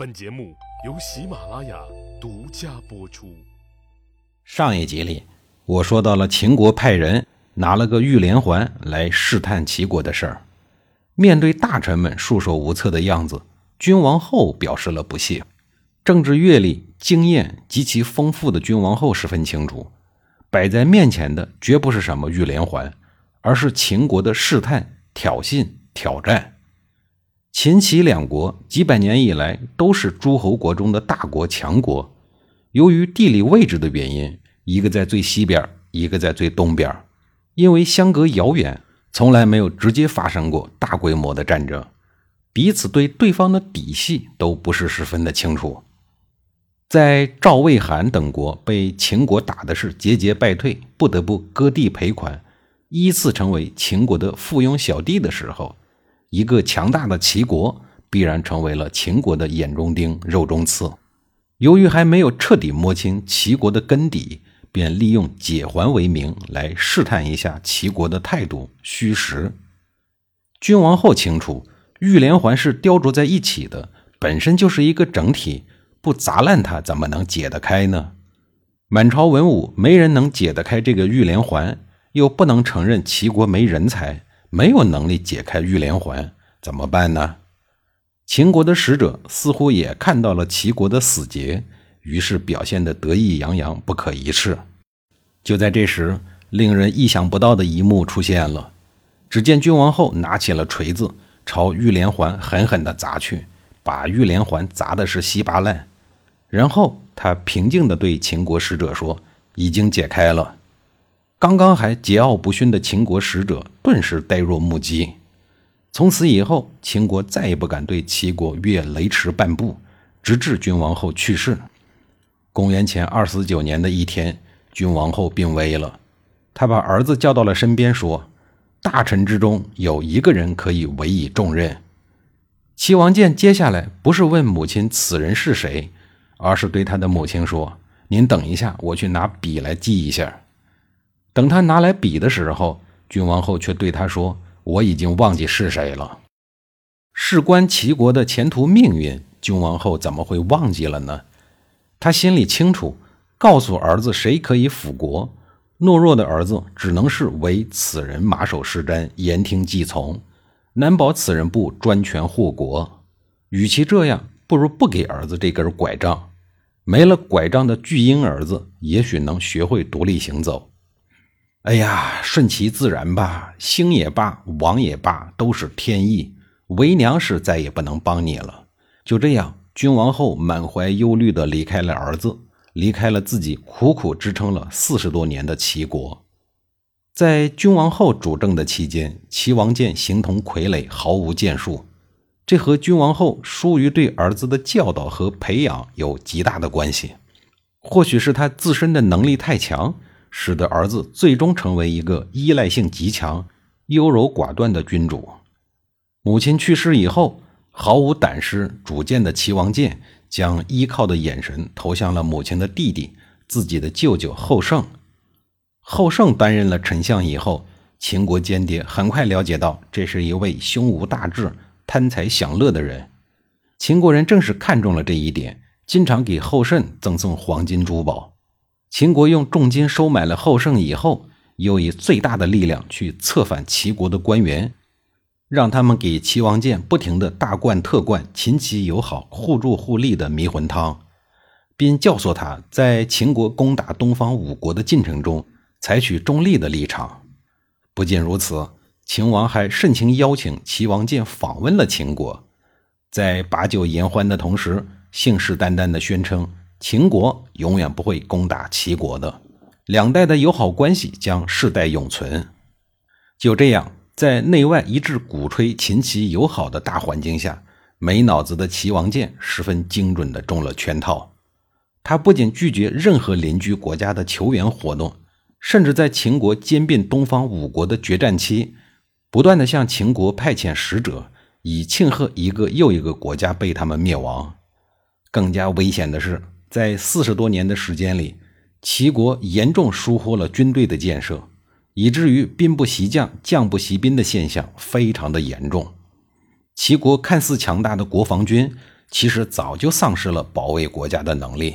本节目由喜马拉雅独家播出。上一集里，我说到了秦国派人拿了个玉连环来试探齐国的事儿。面对大臣们束手无策的样子，君王后表示了不屑。政治阅历、经验极其丰富的君王后十分清楚，摆在面前的绝不是什么玉连环，而是秦国的试探、挑衅、挑战。秦齐两国几百年以来都是诸侯国中的大国强国，由于地理位置的原因，一个在最西边，一个在最东边，因为相隔遥远，从来没有直接发生过大规模的战争，彼此对对方的底细都不是十分的清楚。在赵、魏、韩等国被秦国打的是节节败退，不得不割地赔款，依次成为秦国的附庸小弟的时候。一个强大的齐国必然成为了秦国的眼中钉、肉中刺。由于还没有彻底摸清齐国的根底，便利用解环为名来试探一下齐国的态度虚实。君王后清楚，玉连环是雕琢在一起的，本身就是一个整体，不砸烂它怎么能解得开呢？满朝文武没人能解得开这个玉连环，又不能承认齐国没人才。没有能力解开玉连环，怎么办呢？秦国的使者似乎也看到了齐国的死结，于是表现得得意洋洋，不可一世。就在这时，令人意想不到的一幕出现了。只见君王后拿起了锤子，朝玉连环狠狠地砸去，把玉连环砸的是稀巴烂。然后他平静地对秦国使者说：“已经解开了。”刚刚还桀骜不驯的秦国使者顿时呆若木鸡。从此以后，秦国再也不敢对齐国越雷池半步，直至君王后去世。公元前二四九年的一天，君王后病危了，他把儿子叫到了身边，说：“大臣之中有一个人可以委以重任。”齐王建接下来不是问母亲此人是谁，而是对他的母亲说：“您等一下，我去拿笔来记一下。”等他拿来笔的时候，君王后却对他说：“我已经忘记是谁了。”事关齐国的前途命运，君王后怎么会忘记了呢？他心里清楚，告诉儿子谁可以辅国，懦弱的儿子只能是为此人马首是瞻、言听计从，难保此人不专权护国。与其这样，不如不给儿子这根拐杖。没了拐杖的巨婴儿子，也许能学会独立行走。哎呀，顺其自然吧，兴也罢，亡也罢，都是天意。为娘是再也不能帮你了。就这样，君王后满怀忧虑地离开了儿子，离开了自己苦苦支撑了四十多年的齐国。在君王后主政的期间，齐王建形同傀儡，毫无建树。这和君王后疏于对儿子的教导和培养有极大的关系。或许是他自身的能力太强。使得儿子最终成为一个依赖性极强、优柔寡断的君主。母亲去世以后，毫无胆识、主见的齐王建将依靠的眼神投向了母亲的弟弟、自己的舅舅后胜。后胜担任了丞相以后，秦国间谍很快了解到，这是一位胸无大志、贪财享乐的人。秦国人正是看中了这一点，经常给后胜赠送黄金珠宝。秦国用重金收买了后胜以后，又以最大的力量去策反齐国的官员，让他们给齐王建不停的大灌特灌秦齐友好、互助互利的迷魂汤，并教唆他在秦国攻打东方五国的进程中采取中立的立场。不仅如此，秦王还盛情邀请齐王建访问了秦国，在把酒言欢的同时，信誓旦旦地宣称。秦国永远不会攻打齐国的，两代的友好关系将世代永存。就这样，在内外一致鼓吹秦齐友好的大环境下，没脑子的齐王建十分精准地中了圈套。他不仅拒绝任何邻居国家的求援活动，甚至在秦国兼并东方五国的决战期，不断地向秦国派遣使者，以庆贺一个又一个国家被他们灭亡。更加危险的是。在四十多年的时间里，齐国严重疏忽了军队的建设，以至于兵不习将、将不习兵的现象非常的严重。齐国看似强大的国防军，其实早就丧失了保卫国家的能力。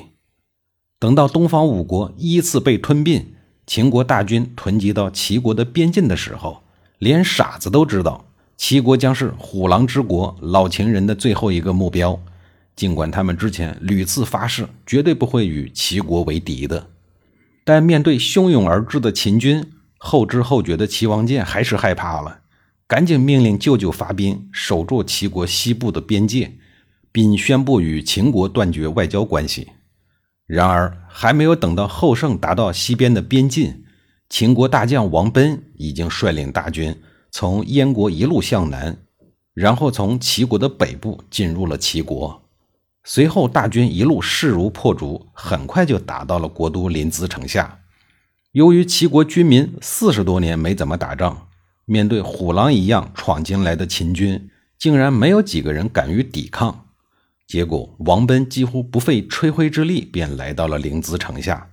等到东方五国依次被吞并，秦国大军囤积到齐国的边境的时候，连傻子都知道齐国将是虎狼之国老秦人的最后一个目标。尽管他们之前屡次发誓绝对不会与齐国为敌的，但面对汹涌而至的秦军，后知后觉的齐王建还是害怕了，赶紧命令舅舅发兵守住齐国西部的边界，并宣布与秦国断绝外交关系。然而，还没有等到后胜达到西边的边境，秦国大将王贲已经率领大军从燕国一路向南，然后从齐国的北部进入了齐国。随后，大军一路势如破竹，很快就打到了国都临淄城下。由于齐国军民四十多年没怎么打仗，面对虎狼一样闯进来的秦军，竟然没有几个人敢于抵抗。结果，王贲几乎不费吹灰之力便来到了临淄城下。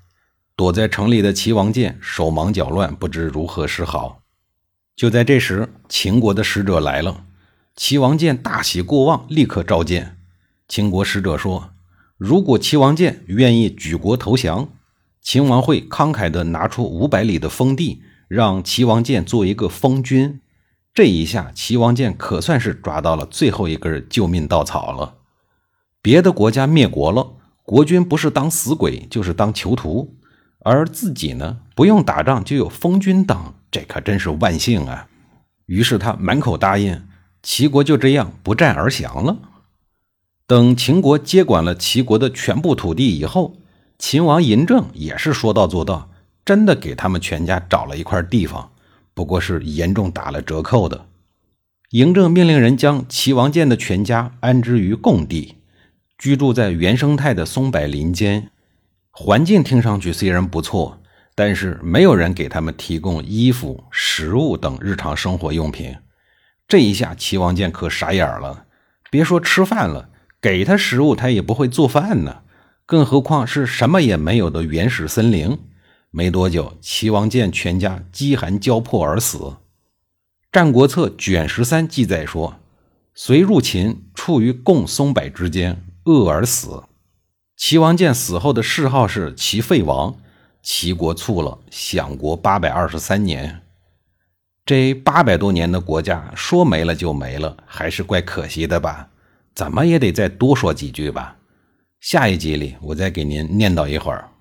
躲在城里的齐王建手忙脚乱，不知如何是好。就在这时，秦国的使者来了。齐王建大喜过望，立刻召见。秦国使者说：“如果齐王建愿意举国投降，秦王会慷慨地拿出五百里的封地，让齐王建做一个封君。”这一下，齐王建可算是抓到了最后一根救命稻草了。别的国家灭国了，国君不是当死鬼就是当囚徒，而自己呢，不用打仗就有封君当，这可真是万幸啊！于是他满口答应，齐国就这样不战而降了。等秦国接管了齐国的全部土地以后，秦王嬴政也是说到做到，真的给他们全家找了一块地方，不过是严重打了折扣的。嬴政命令人将齐王建的全家安置于贡地。居住在原生态的松柏林间，环境听上去虽然不错，但是没有人给他们提供衣服、食物等日常生活用品。这一下，齐王建可傻眼了。别说吃饭了，给他食物他也不会做饭呢，更何况是什么也没有的原始森林。没多久，齐王建全家饥寒交迫而死。《战国策·卷十三》记载说：“随入秦，处于共松柏之间。”饿而死。齐王建死后的谥号是齐废王。齐国卒了，享国八百二十三年。这八百多年的国家说没了就没了，还是怪可惜的吧？怎么也得再多说几句吧。下一集里，我再给您念叨一会儿。